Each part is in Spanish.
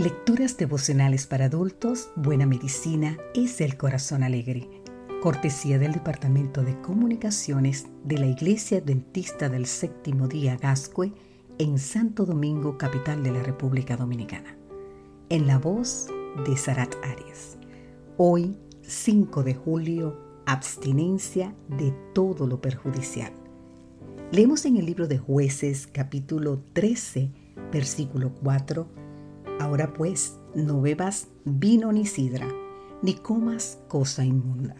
Lecturas devocionales para adultos, Buena Medicina es el Corazón Alegre. Cortesía del Departamento de Comunicaciones de la Iglesia Adventista del Séptimo Día Gascue en Santo Domingo, capital de la República Dominicana. En la voz de Sarat Arias. Hoy, 5 de julio, abstinencia de todo lo perjudicial. Leemos en el libro de jueces capítulo 13, versículo 4. Ahora pues, no bebas vino ni sidra, ni comas cosa inmunda.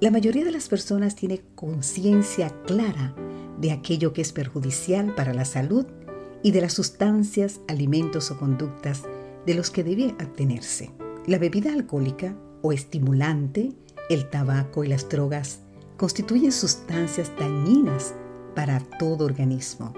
La mayoría de las personas tiene conciencia clara de aquello que es perjudicial para la salud y de las sustancias, alimentos o conductas de los que debe abstenerse. La bebida alcohólica o estimulante, el tabaco y las drogas constituyen sustancias dañinas para todo organismo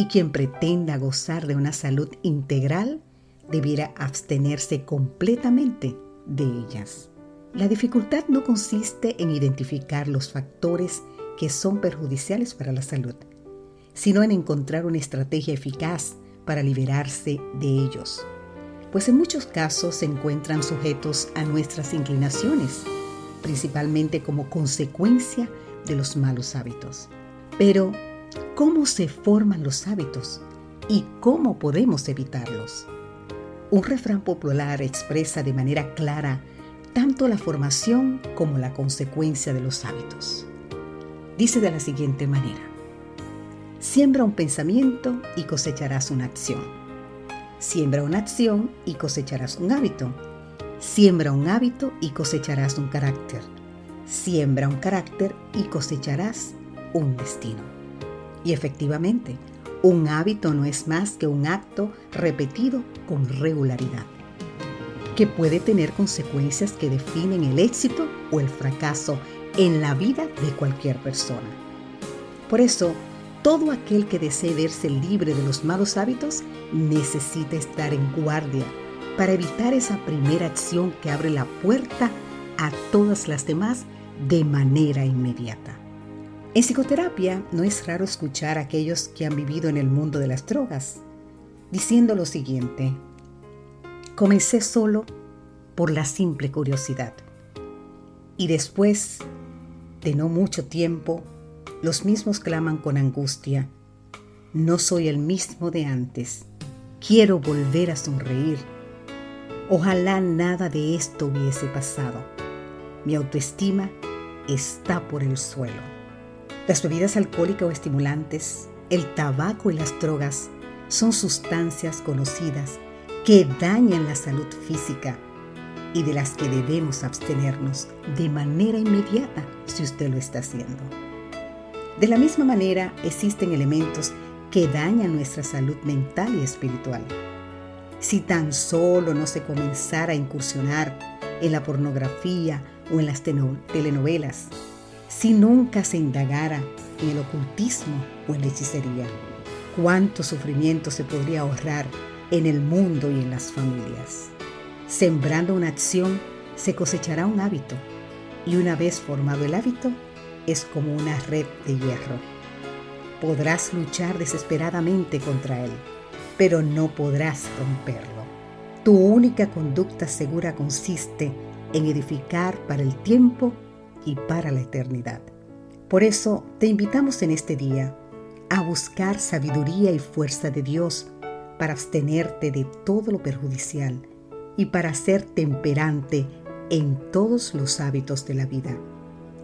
y quien pretenda gozar de una salud integral debiera abstenerse completamente de ellas. La dificultad no consiste en identificar los factores que son perjudiciales para la salud, sino en encontrar una estrategia eficaz para liberarse de ellos, pues en muchos casos se encuentran sujetos a nuestras inclinaciones, principalmente como consecuencia de los malos hábitos. Pero, ¿cómo se forman los hábitos y cómo podemos evitarlos? Un refrán popular expresa de manera clara tanto la formación como la consecuencia de los hábitos. Dice de la siguiente manera, siembra un pensamiento y cosecharás una acción. Siembra una acción y cosecharás un hábito. Siembra un hábito y cosecharás un carácter. Siembra un carácter y cosecharás un destino. Y efectivamente, un hábito no es más que un acto repetido con regularidad, que puede tener consecuencias que definen el éxito o el fracaso en la vida de cualquier persona. Por eso, todo aquel que desee verse libre de los malos hábitos necesita estar en guardia para evitar esa primera acción que abre la puerta a todas las demás de manera inmediata. En psicoterapia no es raro escuchar a aquellos que han vivido en el mundo de las drogas diciendo lo siguiente, comencé solo por la simple curiosidad y después de no mucho tiempo, los mismos claman con angustia, no soy el mismo de antes, quiero volver a sonreír. Ojalá nada de esto hubiese pasado. Mi autoestima está por el suelo. Las bebidas alcohólicas o estimulantes, el tabaco y las drogas son sustancias conocidas que dañan la salud física y de las que debemos abstenernos de manera inmediata si usted lo está haciendo. De la misma manera, existen elementos que dañan nuestra salud mental y espiritual. Si tan solo no se comenzara a incursionar en la pornografía o en las telenovelas, si nunca se indagara en el ocultismo o en la hechicería, cuánto sufrimiento se podría ahorrar en el mundo y en las familias. Sembrando una acción se cosechará un hábito y una vez formado el hábito es como una red de hierro. Podrás luchar desesperadamente contra él, pero no podrás romperlo. Tu única conducta segura consiste en edificar para el tiempo y para la eternidad. Por eso te invitamos en este día a buscar sabiduría y fuerza de Dios para abstenerte de todo lo perjudicial y para ser temperante en todos los hábitos de la vida.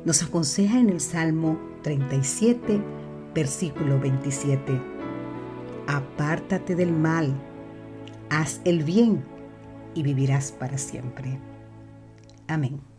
Nos aconseja en el Salmo 37, versículo 27. Apártate del mal, haz el bien y vivirás para siempre. Amén.